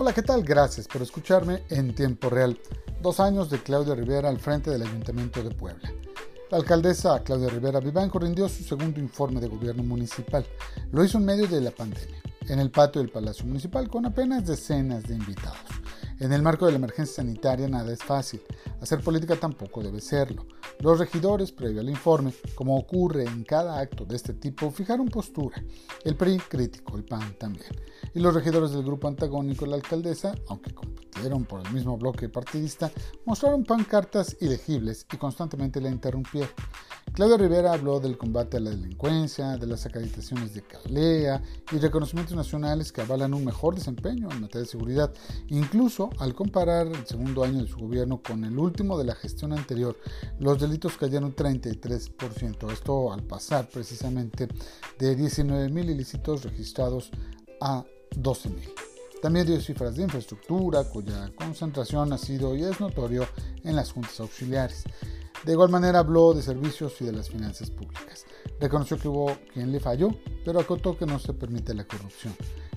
Hola, ¿qué tal? Gracias por escucharme en tiempo real. Dos años de Claudia Rivera al frente del Ayuntamiento de Puebla. La alcaldesa Claudia Rivera Vivanco rindió su segundo informe de gobierno municipal. Lo hizo en medio de la pandemia, en el patio del Palacio Municipal con apenas decenas de invitados. En el marco de la emergencia sanitaria nada es fácil. Hacer política tampoco debe serlo. Los regidores, previo al informe, como ocurre en cada acto de este tipo, fijaron postura. El PRI crítico, el PAN también. Y los regidores del grupo antagónico la alcaldesa, aunque compitieron por el mismo bloque partidista, mostraron pancartas ilegibles y constantemente la interrumpieron. Claudio Rivera habló del combate a la delincuencia, de las acreditaciones de CALEA y reconocimientos nacionales que avalan un mejor desempeño en materia de seguridad. Incluso al comparar el segundo año de su gobierno con el último de la gestión anterior, los delitos cayeron 33%. Esto al pasar precisamente de 19.000 ilícitos registrados a 12.000. También dio cifras de infraestructura, cuya concentración ha sido y es notorio en las juntas auxiliares. De igual manera habló de servicios y de las finanzas públicas. Reconoció que hubo quien le falló, pero acotó que no se permite la corrupción.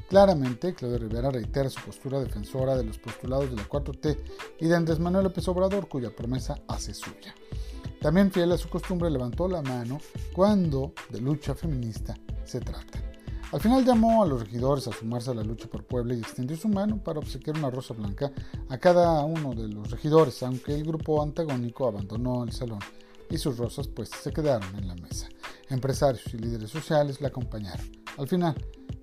Claramente, Claudio Rivera reitera su postura defensora de los postulados de la 4T y de Andrés Manuel López Obrador, cuya promesa hace suya. También, fiel a su costumbre, levantó la mano cuando de lucha feminista se trata. Al final llamó a los regidores a sumarse a la lucha por Puebla y extendió su mano para obsequiar una rosa blanca a cada uno de los regidores, aunque el grupo antagónico abandonó el salón y sus rosas pues se quedaron en la mesa. Empresarios y líderes sociales la acompañaron. Al final,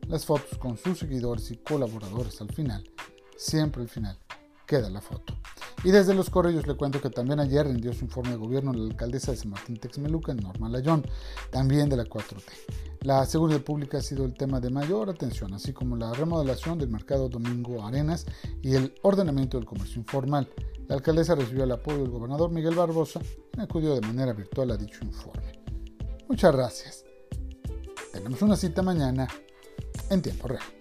las fotos con sus seguidores y colaboradores al final, siempre al final, queda la foto. Y desde Los Corrillos le cuento que también ayer rindió su informe de gobierno la alcaldesa de San Martín Texmeluca, Norma Layón, también de la 4T. La seguridad pública ha sido el tema de mayor atención, así como la remodelación del mercado Domingo Arenas y el ordenamiento del comercio informal. La alcaldesa recibió el apoyo del gobernador Miguel Barbosa y acudió de manera virtual a dicho informe. Muchas gracias. Tenemos una cita mañana en tiempo real.